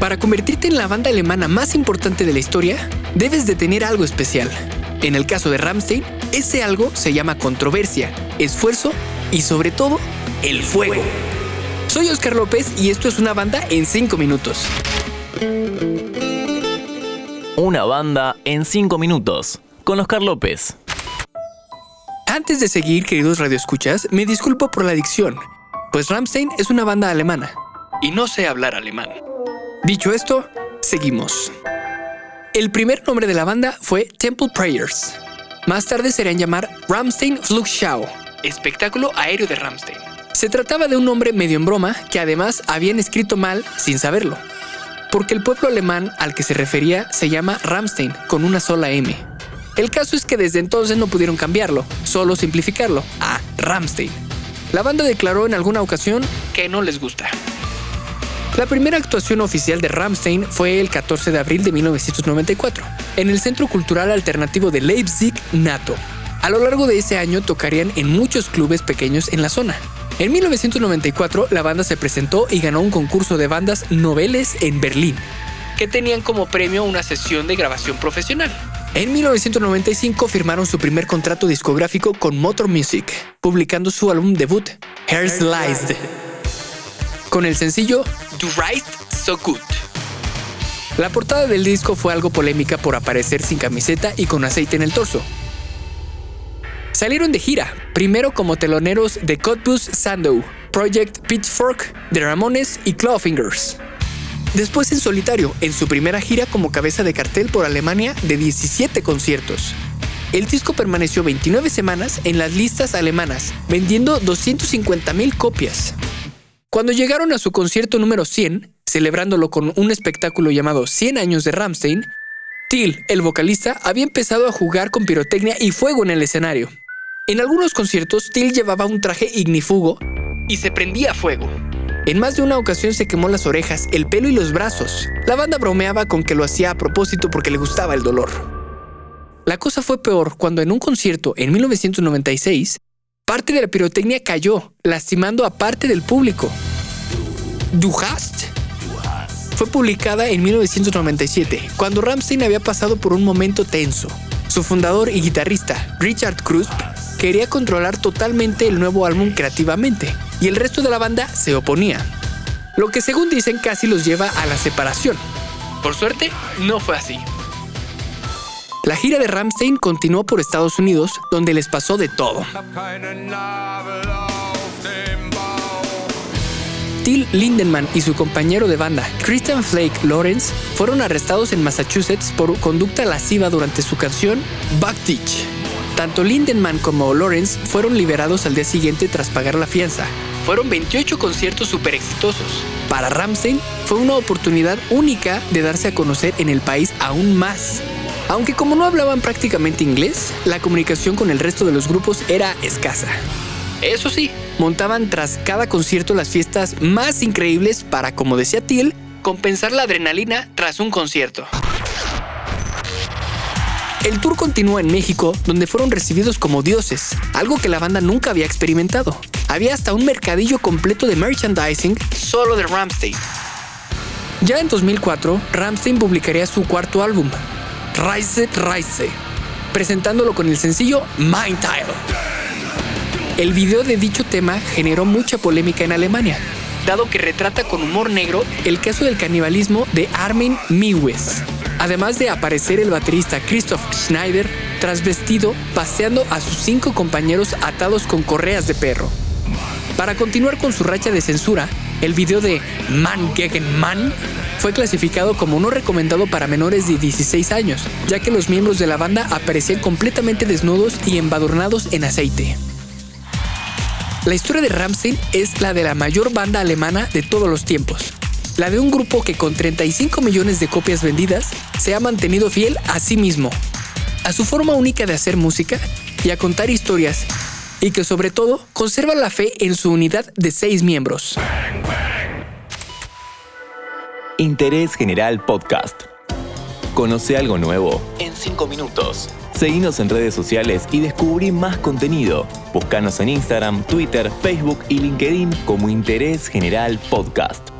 Para convertirte en la banda alemana más importante de la historia, debes de tener algo especial. En el caso de Rammstein, ese algo se llama controversia, esfuerzo y sobre todo, el fuego. Soy Oscar López y esto es una banda en 5 minutos. Una banda en 5 minutos con Oscar López. Antes de seguir, queridos radioescuchas, me disculpo por la dicción, pues Rammstein es una banda alemana y no sé hablar alemán. Dicho esto, seguimos. El primer nombre de la banda fue Temple Prayers. Más tarde serían llamar Rammstein Flugschau, espectáculo aéreo de Rammstein. Se trataba de un nombre medio en broma que además habían escrito mal sin saberlo, porque el pueblo alemán al que se refería se llama Rammstein con una sola M. El caso es que desde entonces no pudieron cambiarlo, solo simplificarlo a Rammstein. La banda declaró en alguna ocasión que no les gusta. La primera actuación oficial de Rammstein fue el 14 de abril de 1994, en el Centro Cultural Alternativo de Leipzig, NATO. A lo largo de ese año tocarían en muchos clubes pequeños en la zona. En 1994 la banda se presentó y ganó un concurso de bandas noveles en Berlín, que tenían como premio una sesión de grabación profesional. En 1995 firmaron su primer contrato discográfico con Motor Music, publicando su álbum debut, Herzleist, con el sencillo Do Right So Good. La portada del disco fue algo polémica por aparecer sin camiseta y con aceite en el torso. Salieron de gira, primero como teloneros de Cottbus Sandow, Project Pitchfork, The Ramones y Clawfingers. Después en solitario, en su primera gira como cabeza de cartel por Alemania de 17 conciertos. El disco permaneció 29 semanas en las listas alemanas, vendiendo 250.000 copias. Cuando llegaron a su concierto número 100, celebrándolo con un espectáculo llamado 100 años de Rammstein, Till, el vocalista, había empezado a jugar con pirotecnia y fuego en el escenario. En algunos conciertos, Till llevaba un traje ignífugo y se prendía fuego. En más de una ocasión se quemó las orejas, el pelo y los brazos. La banda bromeaba con que lo hacía a propósito porque le gustaba el dolor. La cosa fue peor cuando en un concierto en 1996, parte de la pirotecnia cayó, lastimando a parte del público. Du hast fue publicada en 1997, cuando Rammstein había pasado por un momento tenso. Su fundador y guitarrista, Richard Krusp, quería controlar totalmente el nuevo álbum creativamente, y el resto de la banda se oponía. Lo que según dicen casi los lleva a la separación. Por suerte, no fue así. La gira de Rammstein continuó por Estados Unidos, donde les pasó de todo. Till Lindemann y su compañero de banda, Christian Flake Lawrence, fueron arrestados en Massachusetts por conducta lasciva durante su canción Backteach. Tanto Lindemann como Lawrence fueron liberados al día siguiente tras pagar la fianza. Fueron 28 conciertos súper exitosos. Para Ramstein fue una oportunidad única de darse a conocer en el país aún más. Aunque como no hablaban prácticamente inglés, la comunicación con el resto de los grupos era escasa. Eso sí, montaban tras cada concierto las fiestas más increíbles para, como decía Till, compensar la adrenalina tras un concierto. El tour continuó en México, donde fueron recibidos como dioses, algo que la banda nunca había experimentado. Había hasta un mercadillo completo de merchandising solo de Ramstein. Ya en 2004, Ramstein publicaría su cuarto álbum, Reise Reise, presentándolo con el sencillo Mind Tile. El video de dicho tema generó mucha polémica en Alemania, dado que retrata con humor negro el caso del canibalismo de Armin Miwes, además de aparecer el baterista Christoph Schneider trasvestido paseando a sus cinco compañeros atados con correas de perro. Para continuar con su racha de censura, el video de Man gegen Man fue clasificado como no recomendado para menores de 16 años, ya que los miembros de la banda aparecían completamente desnudos y embadurnados en aceite. La historia de Rammstein es la de la mayor banda alemana de todos los tiempos. La de un grupo que con 35 millones de copias vendidas se ha mantenido fiel a sí mismo, a su forma única de hacer música y a contar historias, y que sobre todo conserva la fe en su unidad de seis miembros. Interés General Podcast. Conoce algo nuevo en 5 minutos. Seguinos en redes sociales y descubrí más contenido. Búscanos en Instagram, Twitter, Facebook y LinkedIn como Interés General Podcast.